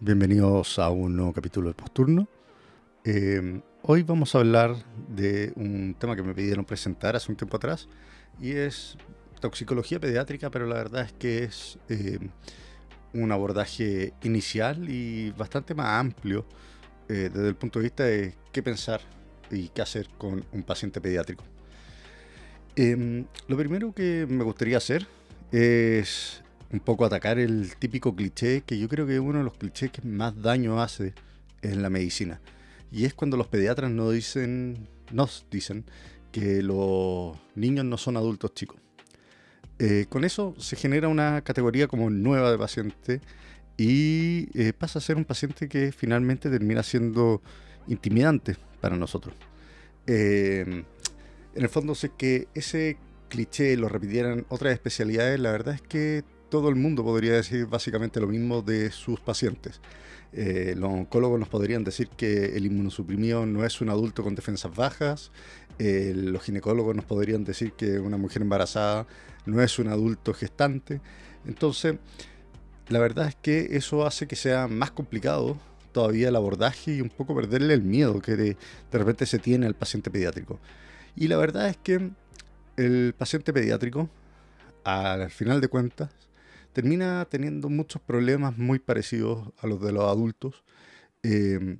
Bienvenidos a un nuevo capítulo de Posturno. Eh, hoy vamos a hablar de un tema que me pidieron presentar hace un tiempo atrás y es toxicología pediátrica, pero la verdad es que es eh, un abordaje inicial y bastante más amplio eh, desde el punto de vista de qué pensar y qué hacer con un paciente pediátrico. Em, lo primero que me gustaría hacer es un poco atacar el típico cliché que yo creo que es uno de los clichés que más daño hace en la medicina. Y es cuando los pediatras nos dicen, nos dicen que los niños no son adultos chicos. Eh, con eso se genera una categoría como nueva de paciente y eh, pasa a ser un paciente que finalmente termina siendo intimidante para nosotros. Eh, en el fondo, es que ese cliché lo repitieran otras especialidades, la verdad es que todo el mundo podría decir básicamente lo mismo de sus pacientes. Eh, los oncólogos nos podrían decir que el inmunosuprimido no es un adulto con defensas bajas. Eh, los ginecólogos nos podrían decir que una mujer embarazada no es un adulto gestante. Entonces, la verdad es que eso hace que sea más complicado todavía el abordaje y un poco perderle el miedo que de, de repente se tiene al paciente pediátrico. Y la verdad es que el paciente pediátrico, al final de cuentas, termina teniendo muchos problemas muy parecidos a los de los adultos. Eh,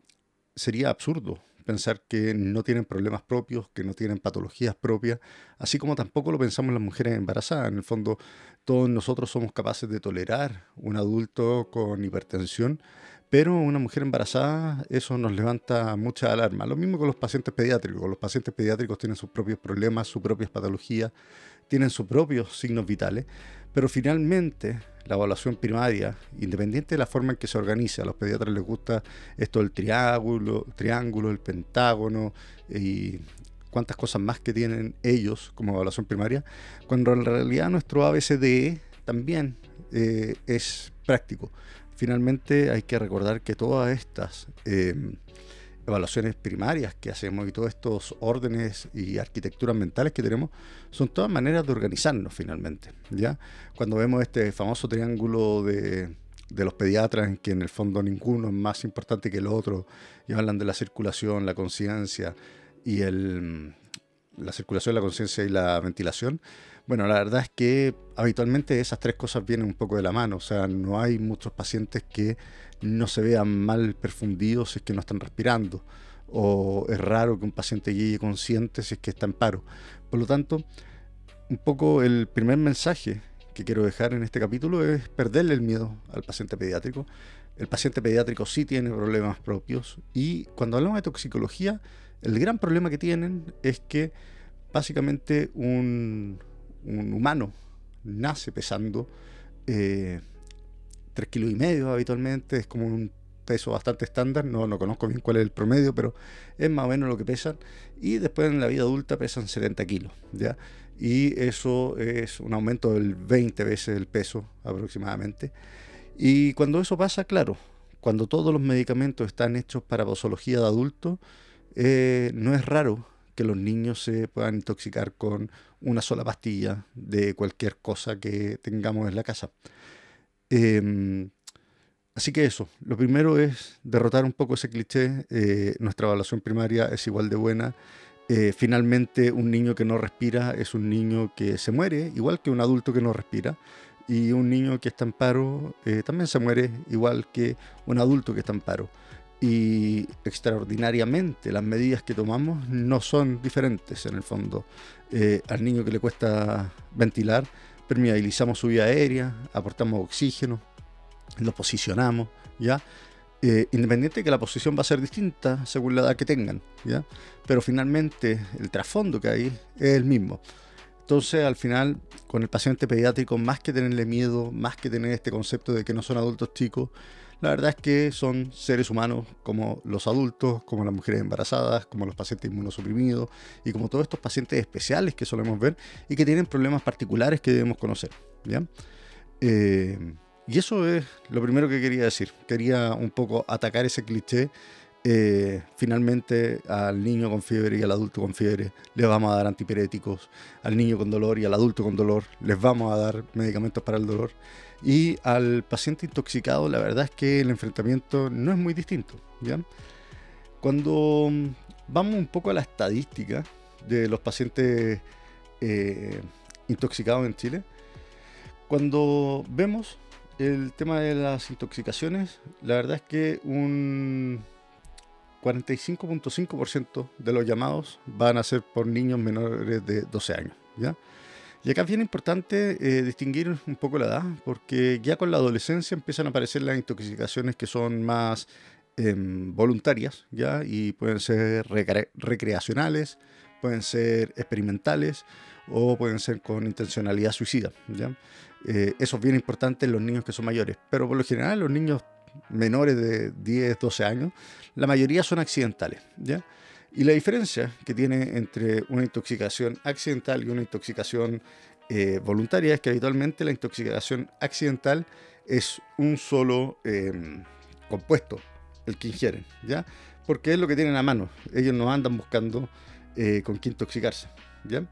sería absurdo pensar que no tienen problemas propios, que no tienen patologías propias, así como tampoco lo pensamos las mujeres embarazadas. En el fondo, todos nosotros somos capaces de tolerar un adulto con hipertensión, pero una mujer embarazada, eso nos levanta mucha alarma. Lo mismo con los pacientes pediátricos. Los pacientes pediátricos tienen sus propios problemas, sus propias patologías, tienen sus propios signos vitales. Pero finalmente, la evaluación primaria, independiente de la forma en que se organiza, a los pediatras les gusta esto del triángulo, triángulo el pentágono y cuántas cosas más que tienen ellos como evaluación primaria, cuando en realidad nuestro ABCDE también eh, es práctico. Finalmente hay que recordar que todas estas eh, evaluaciones primarias que hacemos y todos estos órdenes y arquitecturas mentales que tenemos son todas maneras de organizarnos finalmente. ¿ya? Cuando vemos este famoso triángulo de, de los pediatras en que en el fondo ninguno es más importante que el otro y hablan de la circulación, la conciencia y el, la circulación, la conciencia y la ventilación. Bueno, la verdad es que habitualmente esas tres cosas vienen un poco de la mano, o sea, no hay muchos pacientes que no se vean mal perfundidos si es que no están respirando. O es raro que un paciente llegue consciente si es que está en paro. Por lo tanto, un poco el primer mensaje que quiero dejar en este capítulo es perderle el miedo al paciente pediátrico. El paciente pediátrico sí tiene problemas propios y cuando hablamos de toxicología, el gran problema que tienen es que básicamente un, humano nace pesando eh, 3 kilos y medio habitualmente, es como un peso bastante estándar, no, no conozco bien cuál es el promedio, pero es más o menos lo que pesan, y después en la vida adulta pesan 70 kilos, ¿ya? Y eso es un aumento del 20 veces el peso aproximadamente. Y cuando eso pasa, claro, cuando todos los medicamentos están hechos para posología de adultos, eh, no es raro que los niños se puedan intoxicar con una sola pastilla de cualquier cosa que tengamos en la casa. Em, así que eso, lo primero es derrotar un poco ese cliché. Eh, nuestra evaluación primaria es igual de buena. Eh, finalmente, un niño que no respira es un niño que se muere, igual que un adulto que no respira. Y un niño que está en paro eh, también se muere, igual que un adulto que está en paro. Y extraordinariamente las medidas que tomamos no son diferentes en el fondo. al niño que le cuesta ventilar, permeabilizamos su vía aérea, aportamos oxígeno, lo posicionamos, ¿ya? Eh, independiente de que la posición va a ser distinta según la edad que tengan, ¿ya? Pero finalmente el trasfondo que hay es el mismo. Entonces, al final, con el paciente pediátrico, más que tenerle miedo, más que tener este concepto de que no son adultos chicos, la verdad es que son seres humanos como los adultos, como las mujeres embarazadas, como los pacientes inmunosuprimidos y como todos estos pacientes especiales que solemos ver y que tienen problemas particulares que debemos conocer. ¿ya? Eh, y eso es lo primero que quería decir. Quería un poco atacar ese cliché eh, finalmente al niño con fiebre y al adulto con fiebre le vamos a dar antipiréticos, al niño con dolor y al adulto con dolor les vamos a dar medicamentos para el dolor y al paciente intoxicado la verdad es que el enfrentamiento no es muy distinto. Cuando vamos un poco a la estadística de los pacientes eh, intoxicados en Chile, cuando vemos el tema de las intoxicaciones, la verdad es que un 45.5% de los llamados van a ser por niños menores de 12 años. Y acá es bien importante eh, distinguir un poco la edad, porque ya con la adolescencia empiezan a aparecer las intoxicaciones que son más em, voluntarias, ¿ya? y pueden ser recreacionales, pueden ser experimentales o pueden ser con intencionalidad suicida. ¿ya? Eh, eso es bien importante en los niños que son mayores, pero por lo general los niños menores de 10, 12 años, la mayoría son accidentales. ¿ya? Y la diferencia que tiene entre una intoxicación accidental y una intoxicación eh, voluntaria es que habitualmente la intoxicación accidental es un solo em, compuesto, el que ingieren, ¿ya? Porque es lo que tienen a mano. Ellos no andan buscando eh, con qué intoxicarse, ¿ya?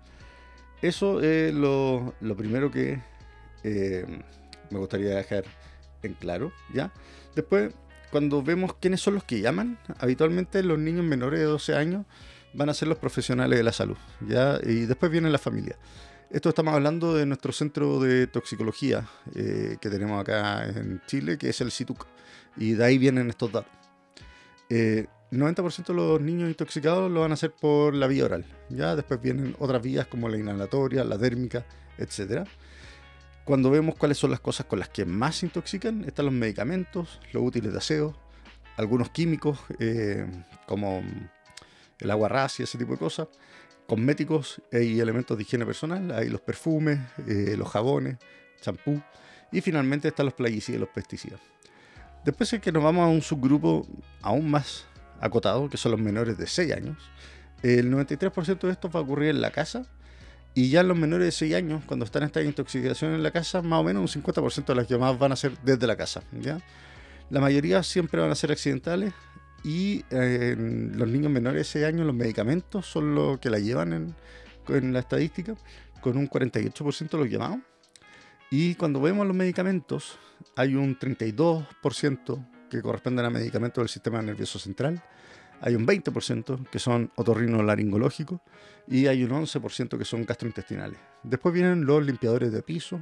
Eso es lo, primero que em, me gustaría dejar en claro, ¿ya? Después, cuando vemos quiénes son los que llaman, habitualmente los niños menores de 12 años van a ser los profesionales de la salud, ¿ya? Y después viene la familia. Esto estamos hablando de nuestro centro de toxicología eh, que tenemos acá en Chile, que es el CITUC, y de ahí vienen estos datos. Eh, 90% de los niños intoxicados lo van a hacer por la vía oral, ya después vienen otras vías como la inhalatoria, la dérmica, etcétera cuando vemos cuáles son las cosas con las que más intoxican, están los medicamentos, los útiles de aseo, algunos químicos eh, como el agua racia, ese tipo de cosas, cosméticos y elementos de higiene personal, hay los perfumes, eh, los jabones, champú y finalmente están los plaguicidas y los pesticidas. Después es que nos vamos a un subgrupo aún más acotado, que son los menores de 6 años. El 93% de esto va a ocurrir en la casa y ya los menores de 6 años, cuando están estas intoxicaciones en la casa, más o menos un 50% de las llamadas van a ser desde la casa. ¿ya? La mayoría siempre van a ser accidentales y eh, en los niños menores de 6 años los medicamentos son los que la llevan en, en la estadística, con un 48% de los llamados. Y cuando vemos los medicamentos, hay un 32% que corresponden a medicamentos del sistema nervioso central, hay un 20% que son otorrinolaringológicos y hay un 11% que son gastrointestinales. Después vienen los limpiadores de piso,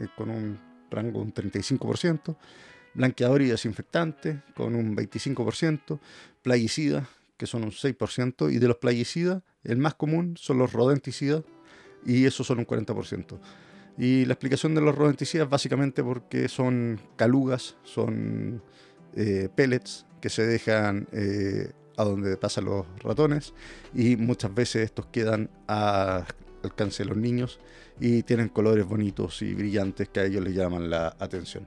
eh, con un rango de un 35%, blanqueador y desinfectante, con un 25%, plaguicidas, que son un 6%, y de los plaguicidas, el más común son los rodenticidas, y esos son un 40%. Y la explicación de los rodenticidas básicamente porque son calugas, son eh, pellets que se dejan eh, a donde pasan los ratones y muchas veces estos quedan a alcance de los niños y tienen colores bonitos y brillantes que a ellos les llaman la atención.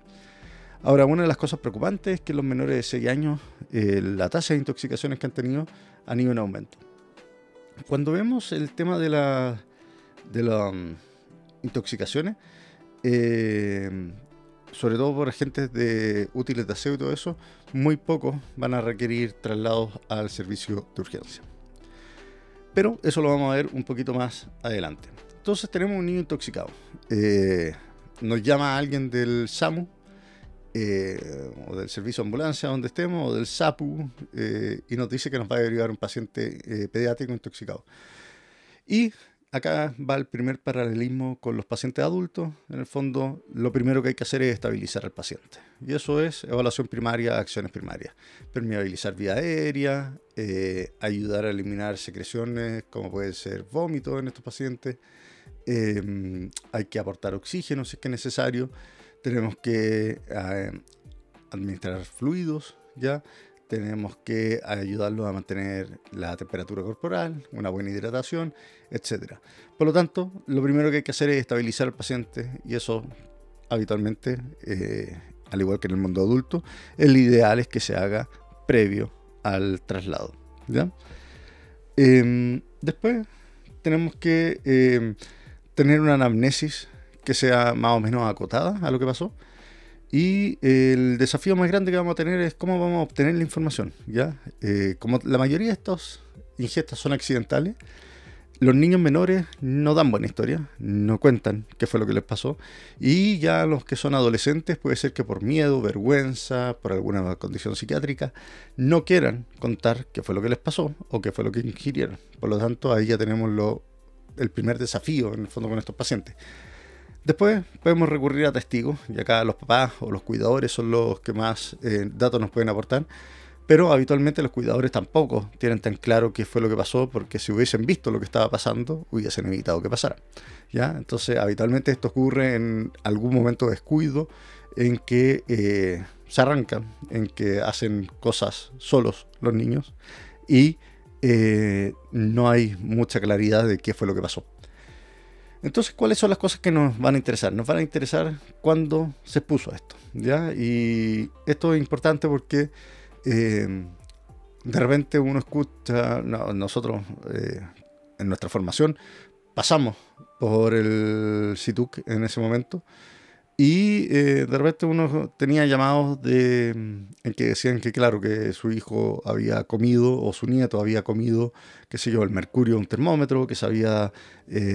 Ahora, una de las cosas preocupantes es que los menores de 6 años, eh, la tasa de intoxicaciones que han tenido han ido en aumento. Cuando vemos el tema de, la, de las mm, intoxicaciones, eh, sobre todo por agentes de útiles de aseo y todo eso, muy pocos van a requerir traslados al servicio de urgencia. Pero eso lo vamos a ver un poquito más adelante. Entonces tenemos un niño intoxicado. Eh, nos llama alguien del SAMU eh, o del servicio de ambulancia donde estemos o del SAPU eh, y nos dice que nos va a derivar un paciente pediátrico intoxicado. Y acá va el primer paralelismo con los pacientes adultos. En el fondo, lo primero que hay que hacer es estabilizar al paciente. Y eso es evaluación primaria, acciones primarias. Permeabilizar vía aérea, eh, ayudar a eliminar secreciones como puede ser vómito en estos pacientes. Eh, hay que aportar oxígeno si es que es necesario. Tenemos que eh, administrar fluidos, ¿ya? Tenemos que ayudarlos a mantener la temperatura corporal, una buena hidratación, etc. Por lo tanto, lo primero que hay que hacer es estabilizar al paciente y eso habitualmente eh, al igual que en el mundo adulto, el ideal es que se haga previo al traslado. ¿ya? Em, después tenemos que em, tener una anamnesis que sea más o menos acotada a lo que pasó. Y el desafío más grande que vamos a tener es cómo vamos a obtener la información. ¿ya? Eh, como la mayoría de estas ingestas son accidentales, los niños menores no dan buena historia, no cuentan qué fue lo que les pasó. Y ya los que son adolescentes puede ser que por miedo, vergüenza, por alguna condición psiquiátrica, no quieran contar qué fue lo que les pasó o qué fue lo que ingirieron. Por lo tanto, ahí ya tenemos lo, el primer desafío en el fondo con estos pacientes. Después podemos recurrir a testigos, y acá los papás o los cuidadores son los que más eh, datos nos pueden aportar pero habitualmente los cuidadores tampoco tienen tan claro qué fue lo que pasó, porque si hubiesen visto lo que estaba pasando, hubiesen evitado que pasara. ¿ya? Entonces, habitualmente esto ocurre en algún momento de descuido, en que eh, se arrancan, en que hacen cosas solos los niños y eh, no hay mucha claridad de qué fue lo que pasó. Entonces, ¿cuáles son las cosas que nos van a interesar? Nos van a interesar cuándo se puso esto, ¿ya? Y esto es importante porque eh, de repente uno escucha, nosotros eh, en nuestra formación pasamos por el SITUC en ese momento y eh, de repente uno tenía llamados de, en que decían que claro, que su hijo había comido o su nieto había comido, qué sé yo, el mercurio un termómetro, que se había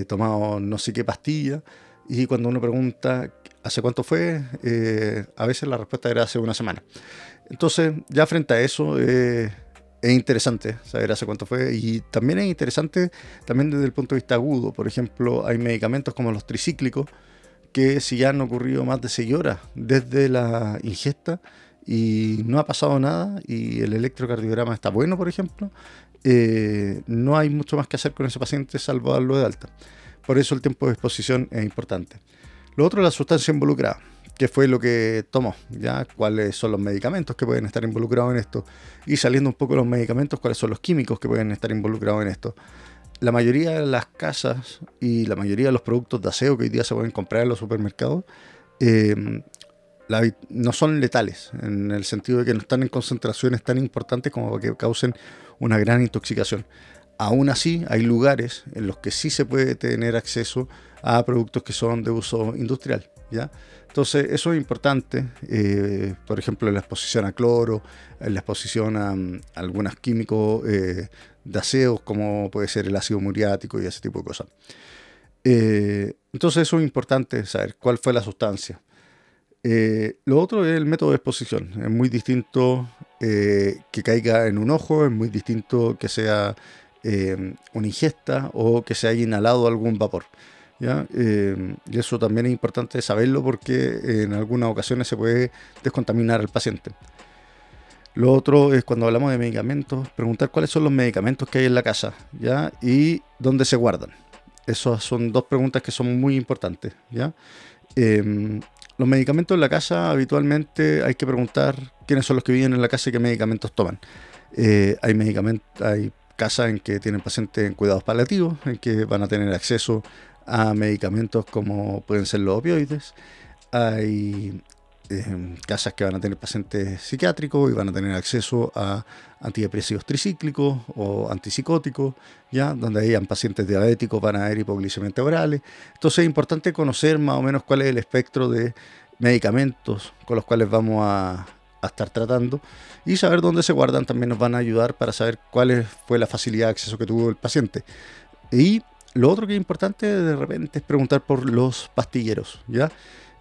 tomado no sé qué pastilla y cuando uno pregunta hace cuánto fue, a veces la respuesta era hace una semana. Entonces, ya frente a eso, eh, es interesante saber hace cuánto fue. Y también es interesante también desde el punto de vista agudo. Por ejemplo, hay medicamentos como los tricíclicos que si ya han ocurrido más de 6 horas desde la ingesta y no ha pasado nada y el electrocardiograma está bueno, por ejemplo, eh, no hay mucho más que hacer con ese paciente salvo darlo de alta. Por eso el tiempo de exposición es importante. Lo otro es la sustancia involucrada qué fue lo que tomó, ya cuáles son los medicamentos que pueden estar involucrados en esto y saliendo un poco los medicamentos, cuáles son los químicos que pueden estar involucrados en esto. La mayoría de las casas y la mayoría de los productos de aseo que hoy día se pueden comprar en los supermercados eh, no son letales, en el sentido de que no están en concentraciones tan importantes como para que causen una gran intoxicación. Aún así, hay lugares en los que sí se puede tener acceso a productos que son de uso industrial. ¿ya? Entonces, eso es importante, eh, por ejemplo, la exposición a cloro, la exposición a, mm, algunos químicos eh, de aseo, como puede ser el ácido muriático y ese tipo de cosas. Eh, entonces, eso es importante saber cuál fue la sustancia. lo otro es el método de exposición. Es muy distinto que caiga en un ojo, es muy distinto que sea una ingesta o que se haya inhalado algún vapor. Eh, y eso también es importante saberlo porque en algunas ocasiones se puede descontaminar al paciente. Lo otro es cuando hablamos de medicamentos, preguntar cuáles son los medicamentos que hay en la casa ¿ya? y dónde se guardan. Esas son dos preguntas que son muy importantes. ¿ya? Em, los medicamentos en la casa habitualmente hay que preguntar quiénes son los que viven en la casa y qué medicamentos toman. Eh, hay medicamentos, hay casas en que tienen pacientes en cuidados paliativos, en que van a tener acceso a medicamentos como pueden ser los opioides. Hay em, casas que van a tener pacientes psiquiátricos y van a tener acceso a antidepresivos tricíclicos o antipsicóticos, ¿ya? donde hayan pacientes diabéticos van a haber hipoglicemias orales. Entonces es importante conocer más o menos cuál es el espectro de medicamentos con los cuales vamos a, a estar tratando y saber dónde se guardan también nos van a ayudar para saber cuál fue la facilidad de acceso que tuvo el paciente. Y lo otro que es importante de repente es preguntar por los pastilleros, ¿ya?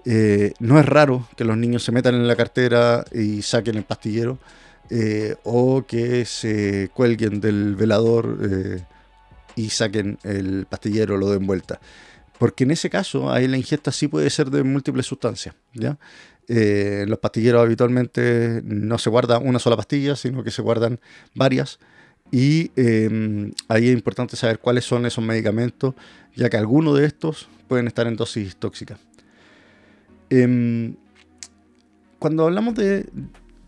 Eh, no es raro que los niños se metan en la cartera y saquen el pastillero eh, o que se cuelguen del velador eh, y saquen el pastillero, lo den vuelta. Porque en ese caso, ahí la ingesta sí puede ser de múltiples sustancias. ¿ya? en los pastilleros habitualmente no se guarda una sola pastilla, sino que se guardan varias y em, ahí es importante saber cuáles son esos medicamentos, ya que algunos de estos pueden estar en dosis tóxicas. Em, cuando hablamos de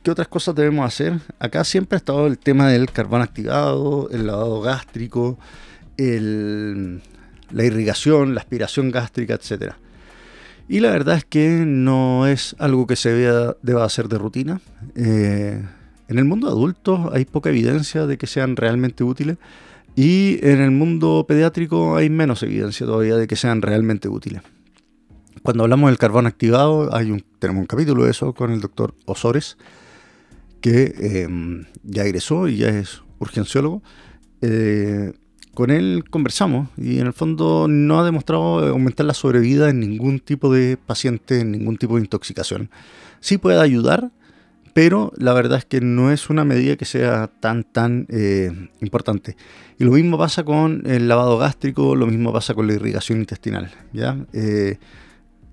qué otras cosas debemos hacer, acá siempre ha estado el tema del carbón activado, el lavado gástrico, la irrigación, la aspiración gástrica, etc. Y la verdad es que no es algo que se deba hacer de rutina. Eh, en el mundo adulto hay poca evidencia de que sean realmente útiles y en el mundo pediátrico hay menos evidencia todavía de que sean realmente útiles. Cuando hablamos del carbón activado, hay un, tenemos un capítulo de eso con el doctor Osores, que em, ya egresó y ya es urgenciólogo. Eh, con él conversamos y en el fondo no ha demostrado aumentar la sobrevida en ningún tipo de paciente, en ningún tipo de intoxicación. Sí puede ayudar, pero la verdad es que no es una medida que sea tan, tan eh, importante. Y lo mismo pasa con el lavado gástrico, lo mismo pasa con la irrigación intestinal. ¿ya? Eh,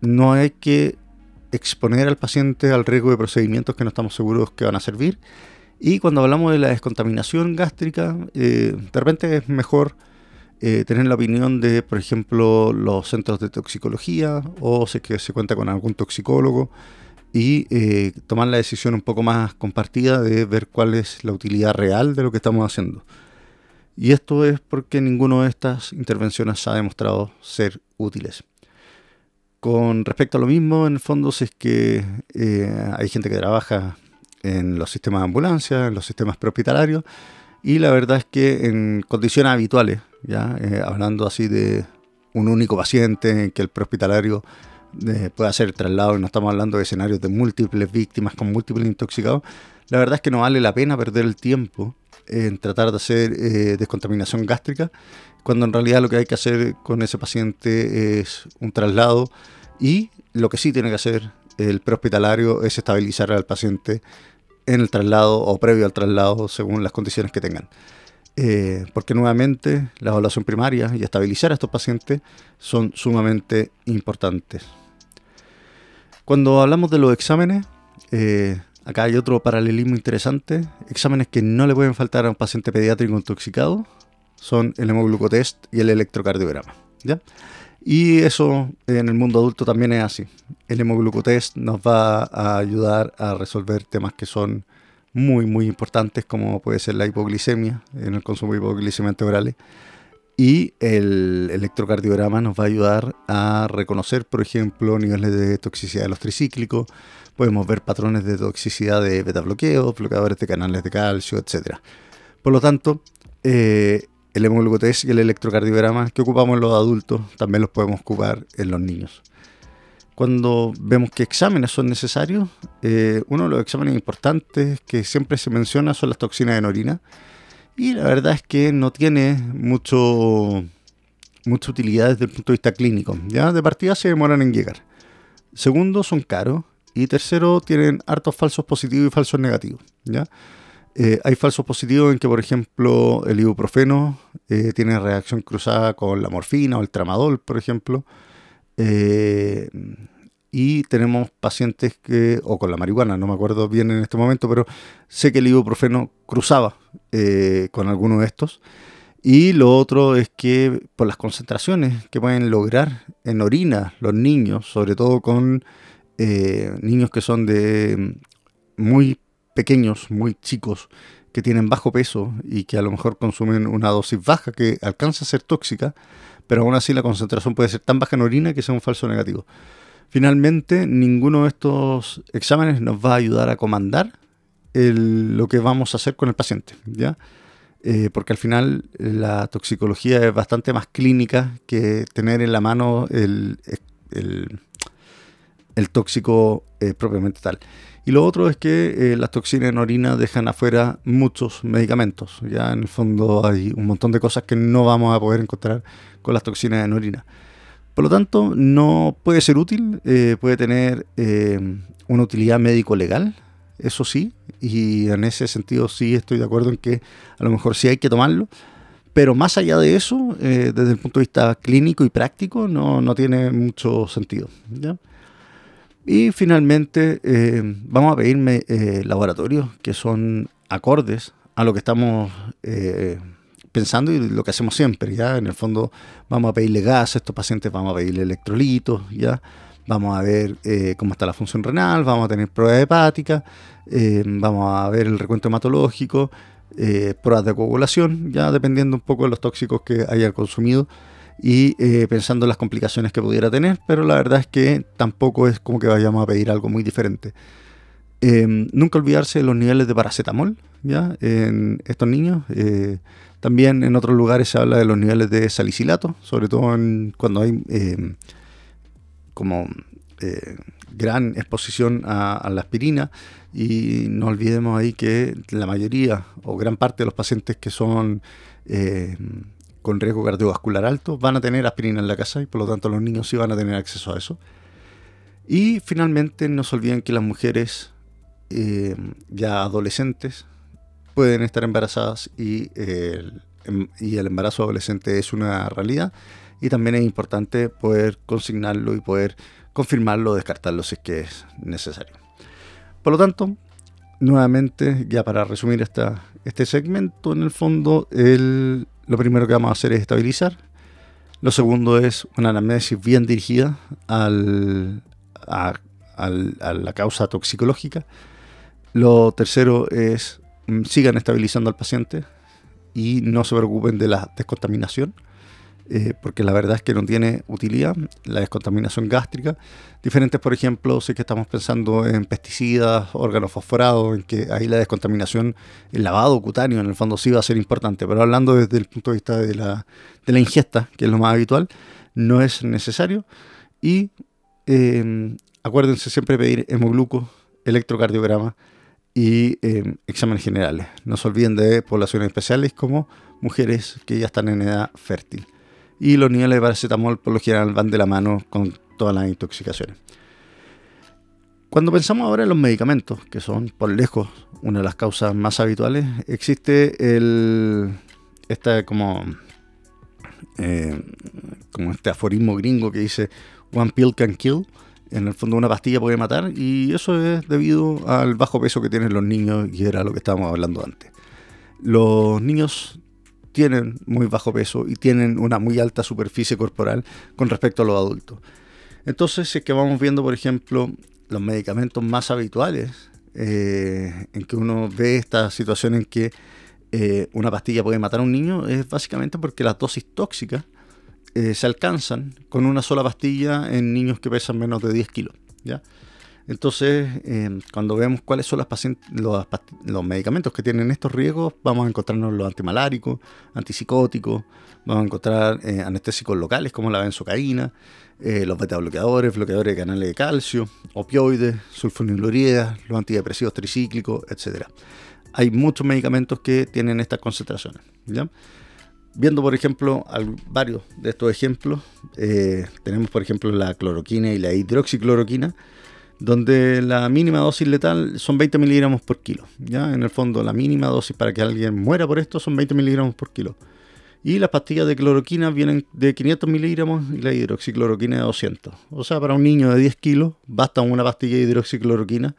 no hay que exponer al paciente al riesgo de procedimientos que no estamos seguros que van a servir. Y cuando hablamos de la descontaminación gástrica, eh, de repente es mejor eh, tener la opinión de, por ejemplo, los centros de toxicología o si es que se cuenta con algún toxicólogo y eh, tomar la decisión un poco más compartida de ver cuál es la utilidad real de lo que estamos haciendo. Y esto es porque ninguna de estas intervenciones ha demostrado ser útiles. Con respecto a lo mismo, en el fondo, es que eh, hay gente que trabaja en los sistemas de ambulancia, en los sistemas prehospitalarios, y la verdad es que en condiciones habituales, ya eh, hablando así de un único paciente, que el prehospitalario eh, pueda hacer traslado, y no estamos hablando de escenarios de múltiples víctimas con múltiples intoxicados, la verdad es que no vale la pena perder el tiempo en tratar de hacer descontaminación gástrica cuando en realidad lo que hay que hacer con ese paciente es un traslado y lo que sí tiene que hacer el prehospitalario es estabilizar al paciente en el traslado o previo al traslado según las condiciones que tengan. Eh, porque nuevamente la evaluación primaria y estabilizar a estos pacientes son sumamente importantes. Cuando hablamos de los exámenes, eh, acá hay otro paralelismo interesante. Exámenes que no le pueden faltar a un paciente pediátrico intoxicado son el hemoglucotest y el electrocardiograma. ¿ya? Y eso en el mundo adulto también es así. El hemoglucotest nos va a ayudar a resolver temas que son muy, muy importantes, como puede ser la hipoglicemia en el consumo de hipoglicemiantes orales. Y el electrocardiograma nos va a ayudar a reconocer, por ejemplo, niveles de toxicidad de los tricíclicos. Podemos ver patrones de toxicidad de beta bloqueo, bloqueadores de canales de calcio, etc. Por lo tanto, eh, el hemoglucotest y el electrocardiograma que ocupamos en los adultos también los podemos ocupar en los niños. Cuando vemos que exámenes son necesarios, eh, uno de los exámenes importantes que siempre se menciona son las toxinas en orina. Y la verdad es que no tiene mucho, mucha utilidad desde el punto de vista clínico. ¿ya? De partida se demoran en llegar. Segundo, son caros. Y tercero, tienen hartos falsos positivos y falsos negativos. ¿ya? Eh, hay falsos positivos en que, por ejemplo, el ibuprofeno eh, tiene reacción cruzada con la morfina o el tramadol, por ejemplo. Eh, y tenemos pacientes que, o con la marihuana, no me acuerdo bien en este momento, pero sé que el ibuprofeno cruzaba con alguno de estos. Y lo otro es que por las concentraciones que pueden lograr en orina los niños, sobre todo con niños que son de muy pequeños, muy chicos, que tienen bajo peso y que a lo mejor consumen una dosis baja que alcanza a ser tóxica, pero aún así la concentración puede ser tan baja en orina que sea un falso negativo. Finalmente, ninguno de estos exámenes nos va a ayudar a comandar lo que vamos a hacer con el paciente, ¿ya? Eh, porque al final la toxicología es bastante más clínica que tener en la mano el, el, tóxico eh, propiamente tal. Y lo otro es que eh, las toxinas en orina dejan afuera muchos medicamentos. Ya en el fondo hay un montón de cosas que no vamos a poder encontrar con las toxinas en orina. Por lo tanto, no puede ser útil, eh, puede tener eh, una utilidad médico-legal, eso sí, y en ese sentido sí estoy de acuerdo en que a lo mejor sí hay que tomarlo, pero más allá de eso, desde el punto de vista clínico y práctico, no, no tiene mucho sentido. ¿ya? Y finalmente eh, vamos a pedirme eh, laboratorios que son acordes a lo que estamos eh, pensando y lo que hacemos siempre. ¿ya? En el fondo vamos a pedirle gas a estos pacientes, vamos a pedirle electrolitos, ¿ya? vamos a ver cómo está la función renal, vamos a tener pruebas hepáticas, vamos a ver el recuento hematológico, pruebas de coagulación, ya dependiendo un poco de los tóxicos que hayan consumido y eh, pensando en las complicaciones que pudiera tener, pero la verdad es que tampoco es como que vayamos a pedir algo muy diferente. Em, nunca olvidarse de los niveles de paracetamol ¿ya? en estos niños. Eh, también en otros lugares se habla de los niveles de salicilato, sobre todo cuando hay em, como eh, gran exposición a, la aspirina. Y no olvidemos ahí que la mayoría o gran parte de los pacientes que son em, con riesgo cardiovascular alto van a tener aspirina en la casa y por lo tanto los niños sí van a tener acceso a eso. Y finalmente no se olviden que las mujeres eh, ya adolescentes pueden estar embarazadas y, em, y el embarazo adolescente es una realidad y también es importante poder consignarlo y poder confirmarlo o descartarlo si es que es necesario. Por lo tanto, nuevamente, ya para resumir esta, este segmento, en el fondo, el, lo primero que vamos a hacer es estabilizar. Lo segundo es una anamnesis bien dirigida al, a, a la causa toxicológica. Lo tercero es mm, sigan estabilizando al paciente y no se preocupen de la descontaminación, eh, porque la verdad es que no tiene utilidad. La descontaminación gástrica, diferentes, por ejemplo, sé que estamos pensando en pesticidas, órganos fosforados, en que ahí la descontaminación, el lavado cutáneo en el fondo sí va a ser importante, pero hablando desde el punto de vista de la, de la ingesta, que es lo más habitual, no es necesario. Y eh, acuérdense siempre pedir hemogluco, electrocardiograma, y eh, exámenes generales. No se olviden de poblaciones especiales como mujeres que ya están en edad fértil. Y los niveles de paracetamol por lo general van de la mano con todas las intoxicaciones. Cuando pensamos ahora en los medicamentos, que son por lejos una de las causas más habituales, existe el, esta como, eh, como este aforismo gringo que dice One pill can kill, en el fondo una pastilla puede matar y eso es debido al bajo peso que tienen los niños y era lo que estábamos hablando antes. Los niños tienen muy bajo peso y tienen una muy alta superficie corporal con respecto a los adultos. Entonces, si es que vamos viendo, por ejemplo, los medicamentos más habituales, eh, en que uno ve esta situación en que eh, una pastilla puede matar a un niño, es básicamente porque las dosis tóxicas eh, se alcanzan con una sola pastilla en niños que pesan menos de 10 kilos. ¿ya? Entonces, eh, cuando vemos cuáles son las los, los, medicamentos que tienen estos riesgos, vamos a encontrarnos los antimaláricos, antipsicóticos, vamos a encontrar eh, anestésicos locales como la benzocaína, los beta bloqueadores, bloqueadores de canales de calcio, opioides, sulfonilureas, los antidepresivos tricíclicos, etc. Hay muchos medicamentos que tienen estas concentraciones. viendo, por ejemplo, varios de estos ejemplos, eh, tenemos, por ejemplo, la cloroquina y la hidroxicloroquina, donde la mínima dosis letal son 20 miligramos por kilo. ¿ya? En el fondo, la mínima dosis para que alguien muera por esto son 20 miligramos por kilo. Y las pastillas de cloroquina vienen de 500 miligramos y la hidroxicloroquina de 200. O sea, para un niño de 10 kilos basta una pastilla de hidroxicloroquina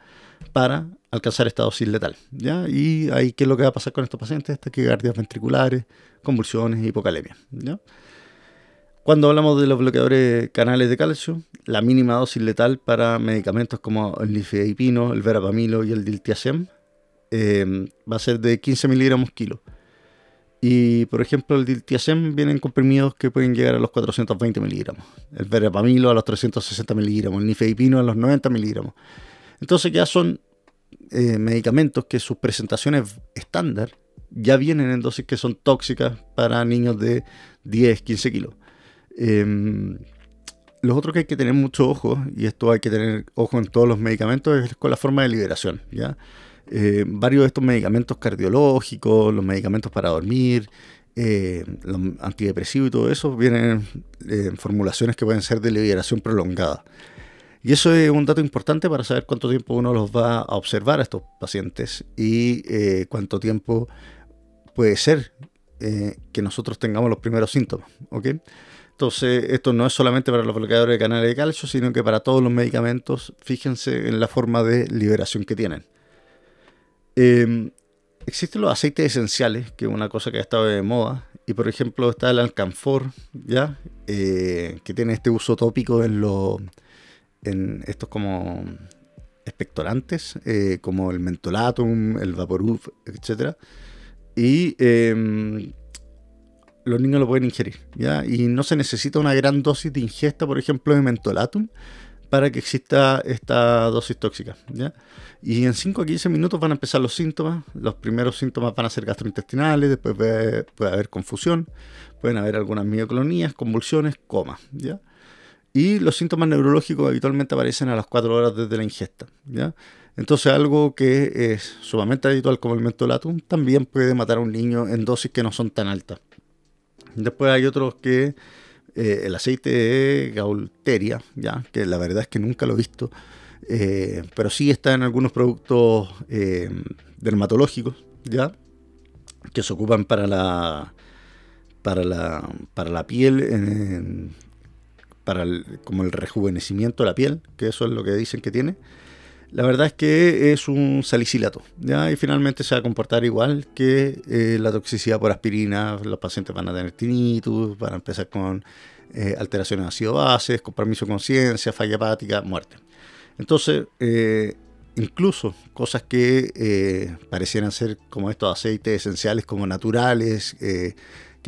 para alcanzar esta dosis letal. ¿ya? Y ahí, ¿qué es lo que va a pasar con estos pacientes? Taquicardias ventriculares, convulsiones, hipocalemia. Cuando hablamos de los bloqueadores canales de calcio, la mínima dosis letal para medicamentos como el nifedipino, el verapamilo y el diltiazem eh, va a ser de 15 miligramos kilo. Y por ejemplo, el diltiazem vienen comprimidos que pueden llegar a los 420 miligramos. El verapamilo a los 360 miligramos. El nifedipino a los 90 miligramos. Entonces ya son eh, medicamentos que sus presentaciones estándar ya vienen en dosis que son tóxicas para niños de 10, 15 kilos. Eh, los otros que hay que tener mucho ojo, y esto hay que tener ojo en todos los medicamentos, es con la forma de liberación. ¿ya? Eh, varios de estos medicamentos cardiológicos, los medicamentos para dormir, eh, los antidepresivos y todo eso, vienen en formulaciones que pueden ser de liberación prolongada. Y eso es un dato importante para saber cuánto tiempo uno los va a observar a estos pacientes y eh, cuánto tiempo puede ser que nosotros tengamos los primeros síntomas. Entonces, esto no es solamente para los bloqueadores de canales de calcio, sino que para todos los medicamentos, fíjense en la forma de liberación que tienen. Em, existen los aceites esenciales, que es una cosa que ha estado de moda, y por ejemplo está el alcanfor, ¿ya? Eh, que tiene este uso tópico en los en estos como expectorantes, eh, como el mentolatum, el vaporub, etc. Y em, los niños lo pueden ingerir, ¿ya? Y no se necesita una gran dosis de ingesta, por ejemplo, de mentolatum, para que exista esta dosis tóxica, ¿ya? Y en 5 a 15 minutos van a empezar los síntomas. Los primeros síntomas van a ser gastrointestinales, después puede, haber confusión, pueden haber algunas mioclonías, convulsiones, coma, ¿ya? Y los síntomas neurológicos habitualmente aparecen a las 4 horas desde la ingesta, ¿ya? Entonces algo que es sumamente habitual como el mentolatum también puede matar a un niño en dosis que no son tan altas. Después hay otros que eh, el aceite de gaulteria, ya que la verdad es que nunca lo he visto, eh, pero sí está en algunos productos eh, dermatológicos, ya que se ocupan para la para la, para la piel, para como el rejuvenecimiento de la piel, que eso es lo que dicen que tiene. La verdad es que es un salicilato, y finalmente se va a comportar igual que eh, la toxicidad por aspirina. Los pacientes van a tener tinnitus, van a empezar con eh, alteraciones de ácido bases, con permiso de conciencia, falla hepática, muerte. Entonces, eh, incluso cosas que parecieran ser como estos aceites esenciales, como naturales, que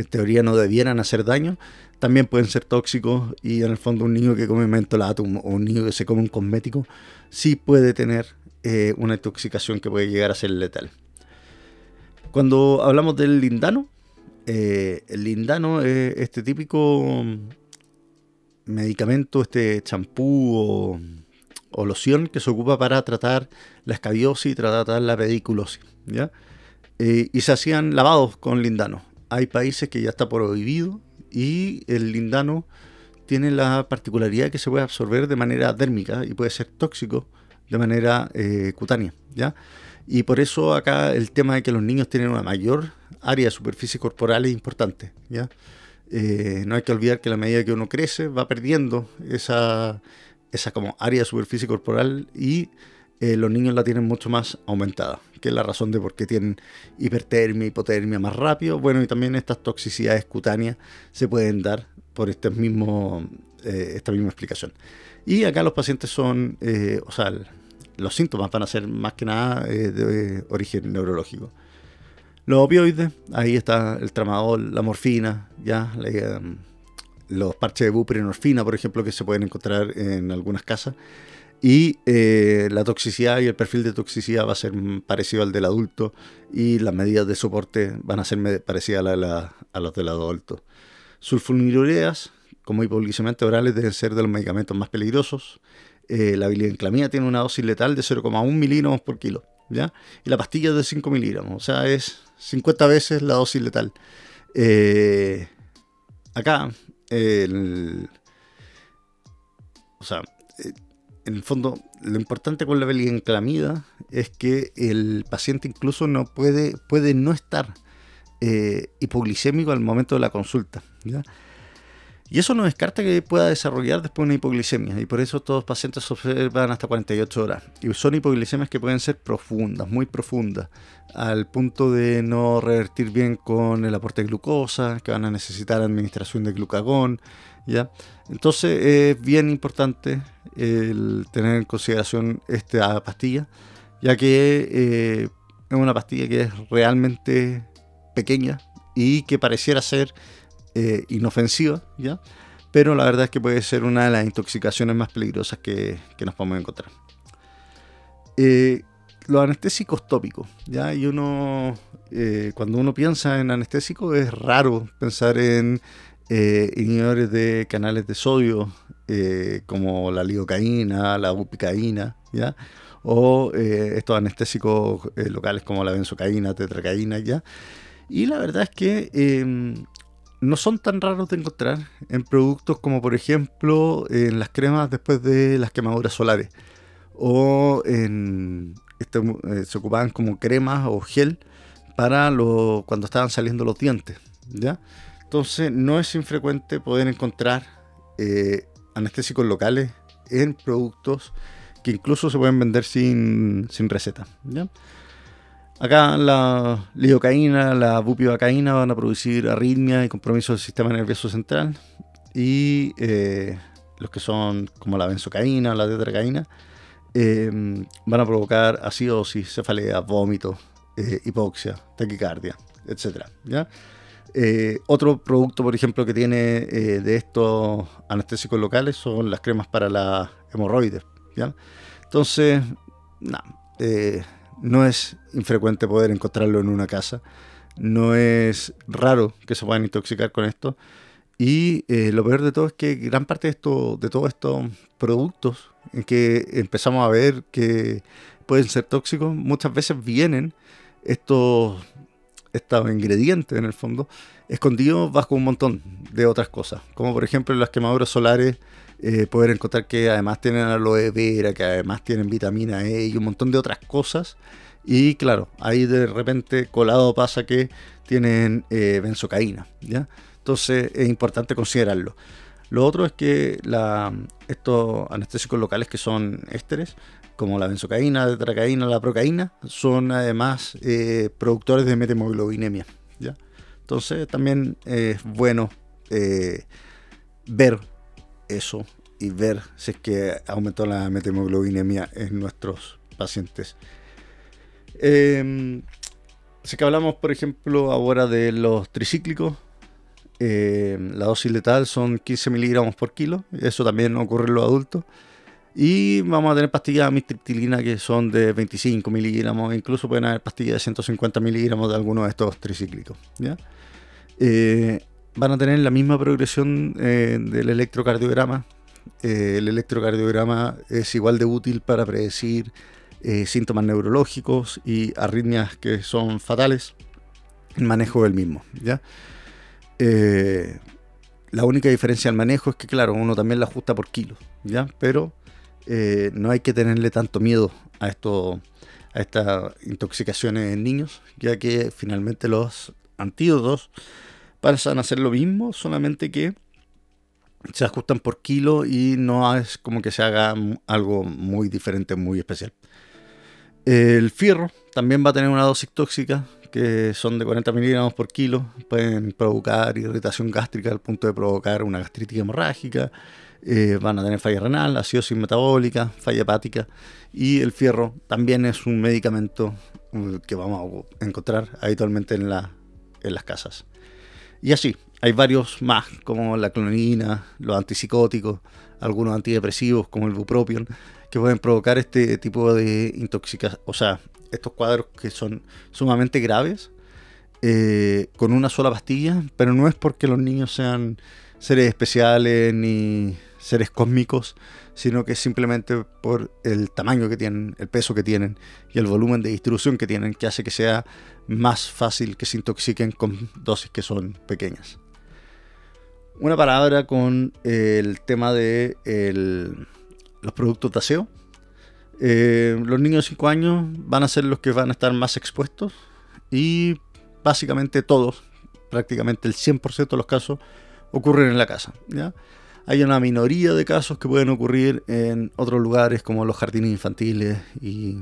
en teoría no debieran hacer daño, también pueden ser tóxicos y en el fondo un niño que come mentolatum o un niño que se come un cosmético sí puede tener eh, una intoxicación que puede llegar a ser letal. Cuando hablamos del lindano, eh, el lindano es este típico medicamento, este champú o, loción que se ocupa para tratar la escabiosis y tratar la pediculosis. ¿ya? Eh, y se hacían lavados con lindano. Hay países que ya está prohibido y el lindano tiene la particularidad que se puede absorber de manera dérmica y puede ser tóxico de manera eh, cutánea, ¿ya? Y por eso acá el tema de que los niños tienen una mayor área de superficie corporal es importante, ¿ya? Eh, no hay que olvidar que a la medida que uno crece va perdiendo esa, esa como área de superficie corporal y eh, los niños la tienen mucho más aumentada, que es la razón de por qué tienen hipertermia, hipotermia más rápido. Bueno, y también estas toxicidades cutáneas se pueden dar por este mismo, eh, esta misma explicación. Y acá los pacientes son, eh, o sea, los síntomas van a ser más que nada de origen neurológico. Los opioides, ahí está el tramadol, la morfina, ya, los parches de buprenorfina, por ejemplo, que se pueden encontrar en algunas casas. Y eh, la toxicidad y el perfil de toxicidad va a ser parecido al del adulto y las medidas de soporte van a ser parecidas a, a los del adulto. Sulfonilureas, como hipoglicemiantes orales, deben ser de los medicamentos más peligrosos. Eh, la bilinclamida tiene una dosis letal de 0,1 miligramos por kilo. ¿ya? Y la pastilla es de 5 miligramos, o sea, es 50 veces la dosis letal. Eh, acá, o sea, en el fondo, lo importante con la bilinclamida es que el paciente incluso no puede, puede no estar eh, hipoglicémico al momento de la consulta. Y eso no descarta que pueda desarrollar después una hipoglicemia. Y por eso todos los pacientes se observan hasta 48 horas. Y son hipoglicemias que pueden ser profundas, muy profundas, al punto de no revertir bien con el aporte de glucosa, que van a necesitar administración de glucagón. Entonces es bien importante el tener en consideración esta pastilla, ya que eh, es una pastilla que es realmente pequeña y que pareciera ser eh, inofensiva, ¿ya? pero la verdad es que puede ser una de las intoxicaciones más peligrosas que, nos podemos encontrar. Eh, los anestésicos tópicos, ¿ya? Y uno, cuando uno piensa en anestésico, es raro pensar en inhibidores de canales de sodio, eh, como la lidocaína, la bupicaína, ¿ya? o eh, estos anestésicos eh, locales como la benzocaína, tetracaína, ¿ya? Y la verdad es que em, no son tan raros de encontrar en productos como por ejemplo en las cremas después de las quemaduras solares o en este, se ocupaban como cremas o gel para cuando estaban saliendo los dientes, ¿ya? Entonces no es infrecuente poder encontrar anestésicos locales en productos que incluso se pueden vender sin, receta. Acá la lidocaína, la bupivacaína van a producir arritmia y compromiso del sistema nervioso central. Y eh, los que son como la benzocaína, la tetracaína, eh, van a provocar acidosis, cefalea, vómito, eh, hipoxia, taquicardia, etc. Eh, otro producto, por ejemplo, que tiene eh, de estos anestésicos locales son las cremas para la hemorroides. ¿ya? Entonces, eh, no es infrecuente poder encontrarlo en una casa. No es raro que se puedan intoxicar con esto. Y lo peor de todo es que gran parte de, esto, de todos estos productos en que empezamos a ver que pueden ser tóxicos, muchas veces vienen estos, estos ingredientes en el fondo escondidos bajo un montón de otras cosas, como por ejemplo las quemaduras solares, eh, poder encontrar que además tienen aloe vera, que además tienen vitamina E y un montón de otras cosas. Y claro, ahí de repente colado pasa que tienen eh, benzocaína, ¿ya? Entonces es importante considerarlo. Lo otro es que estos anestésicos locales que son ésteres, como la benzocaína, la tetracaína, la procaína, son además eh, productores de metemoglobinemia. ¿ya? Entonces también es bueno eh, ver eso y ver si es que aumentó la metemoglobinemia en nuestros pacientes. Eh, que hablamos, por ejemplo, ahora de los tricíclicos, eh, la dosis letal son 15 miligramos por kilo, eso también ocurre en los adultos. Y vamos a tener pastillas de amitriptilina que son de 25 miligramos, incluso pueden haber pastillas de 150 miligramos de algunos de estos tricíclicos. Eh, van a tener la misma progresión eh, del electrocardiograma. el electrocardiograma es igual de útil para predecir síntomas neurológicos y arritmias que son fatales. El manejo del mismo. ¿ya? Eh, la única diferencia al manejo es que, claro, uno también la ajusta por kilo, ¿ya? Pero eh, no hay que tenerle tanto miedo a esto, a estas intoxicaciones en niños, ya que finalmente los antídotos pasan a hacer lo mismo, solamente que se ajustan por kilo y no es como que se haga algo muy diferente, muy especial. El fierro también va a tener una dosis tóxica que son de 40 miligramos por kilo, pueden provocar irritación gástrica al punto de provocar una gastritis hemorrágica, eh, van a tener falla renal, acidosis metabólica, falla hepática y el fierro también es un medicamento uh, que vamos a encontrar habitualmente en, la, en las casas. Y así, hay varios más como la clonina, los antipsicóticos, algunos antidepresivos como el bupropion, que pueden provocar este tipo de intoxicación, o sea, estos cuadros que son sumamente graves eh, con una sola pastilla, pero no es porque los niños sean seres especiales ni seres cósmicos, sino que simplemente por el tamaño que tienen, el peso que tienen y el volumen de distribución que tienen, que hace que sea más fácil que se intoxiquen con dosis que son pequeñas. Una palabra con el tema de los productos de aseo. Eh, los niños de 5 años van a ser los que van a estar más expuestos y básicamente todos, prácticamente el 100% de los casos, ocurren en la casa. Hay una minoría de casos que pueden ocurrir en otros lugares como los jardines infantiles y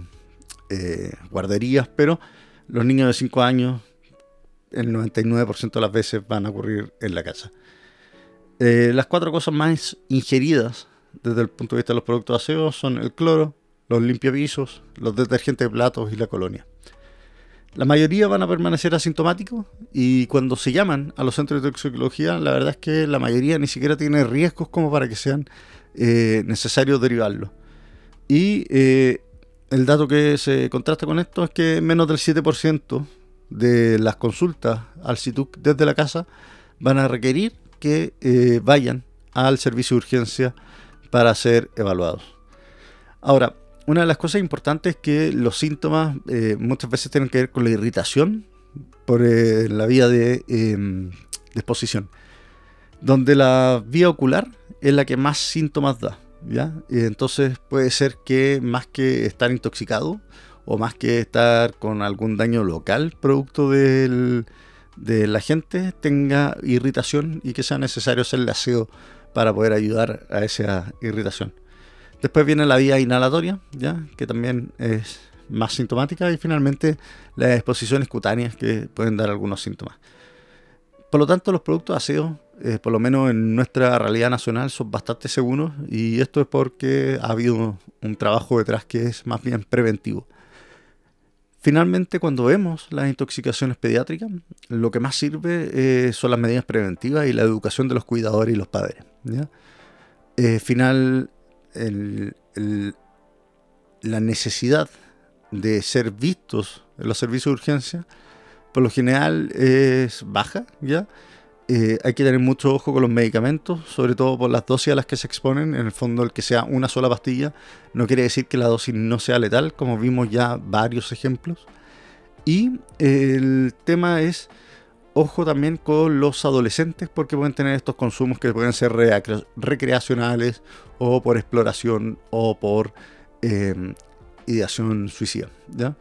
eh, guarderías, pero los niños de 5 años, el 99% de las veces van a ocurrir en la casa. Eh, las cuatro cosas más ingeridas desde el punto de vista de los productos de aseo son el cloro, los limpiapisos, los detergentes de platos y la colonia. La mayoría van a permanecer asintomáticos y cuando se llaman a los centros de toxicología, la verdad es que la mayoría ni siquiera tiene riesgos como para que sean eh, necesarios derivarlos. Y eh, el dato que se contrasta con esto es que menos del 7% de las consultas al CITUC desde la casa van a requerir que eh, vayan al servicio de urgencia para ser evaluados. Ahora, una de las cosas importantes es que los síntomas eh, muchas veces tienen que ver con la irritación por eh, la vía em, de, exposición, donde la vía ocular es la que más síntomas da. ¿ya? Entonces puede ser que más que estar intoxicado o más que estar con algún daño local producto de la gente, tenga irritación y que sea necesario hacer aseo para poder ayudar a esa irritación. Después viene la vía inhalatoria, ¿ya? que también es más sintomática, y finalmente las exposiciones cutáneas que pueden dar algunos síntomas. Por lo tanto, los productos aseo, eh, por lo menos en nuestra realidad nacional, son bastante seguros y esto es porque ha habido un trabajo detrás que es más bien preventivo. Finalmente, cuando vemos las intoxicaciones pediátricas, lo que más sirve eh, son las medidas preventivas y la educación de los cuidadores y los padres. Eh, final, la necesidad de ser vistos en los servicios de urgencia, por lo general es baja, ¿ya? Eh, hay que tener mucho ojo con los medicamentos, sobre todo por las dosis a las que se exponen. En el fondo, el que sea una sola pastilla no quiere decir que la dosis no sea letal, como vimos ya varios ejemplos. Y el tema es, ojo también con los adolescentes, porque pueden tener estos consumos que pueden ser recreacionales o por exploración o por em, ideación suicida. ¿ya?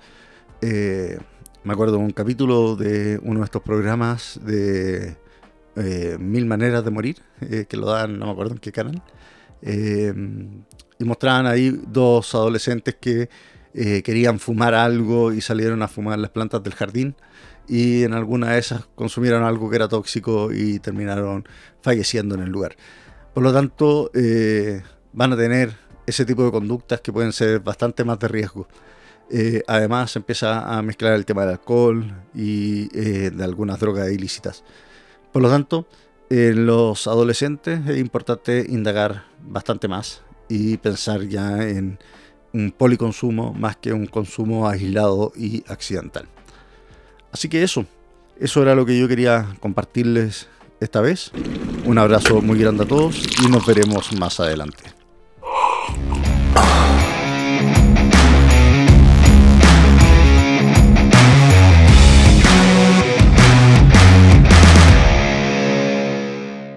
Eh, me acuerdo un capítulo de uno de estos programas de eh, Mil Maneras de Morir, eh, que lo dan, no me acuerdo en qué canal, eh, y mostraban ahí dos adolescentes que querían fumar algo y salieron a fumar las plantas del jardín y en alguna de esas consumieron algo que era tóxico y terminaron falleciendo en el lugar. Por lo tanto, van a tener ese tipo de conductas que pueden ser bastante más de riesgo. además, empieza a mezclar el tema del alcohol y de algunas drogas ilícitas. Por lo tanto, en los adolescentes es importante indagar bastante más y pensar ya en un policonsumo más que un consumo aislado y accidental. Así que eso, eso era lo que yo quería compartirles esta vez. Un abrazo muy grande a todos y nos veremos más adelante.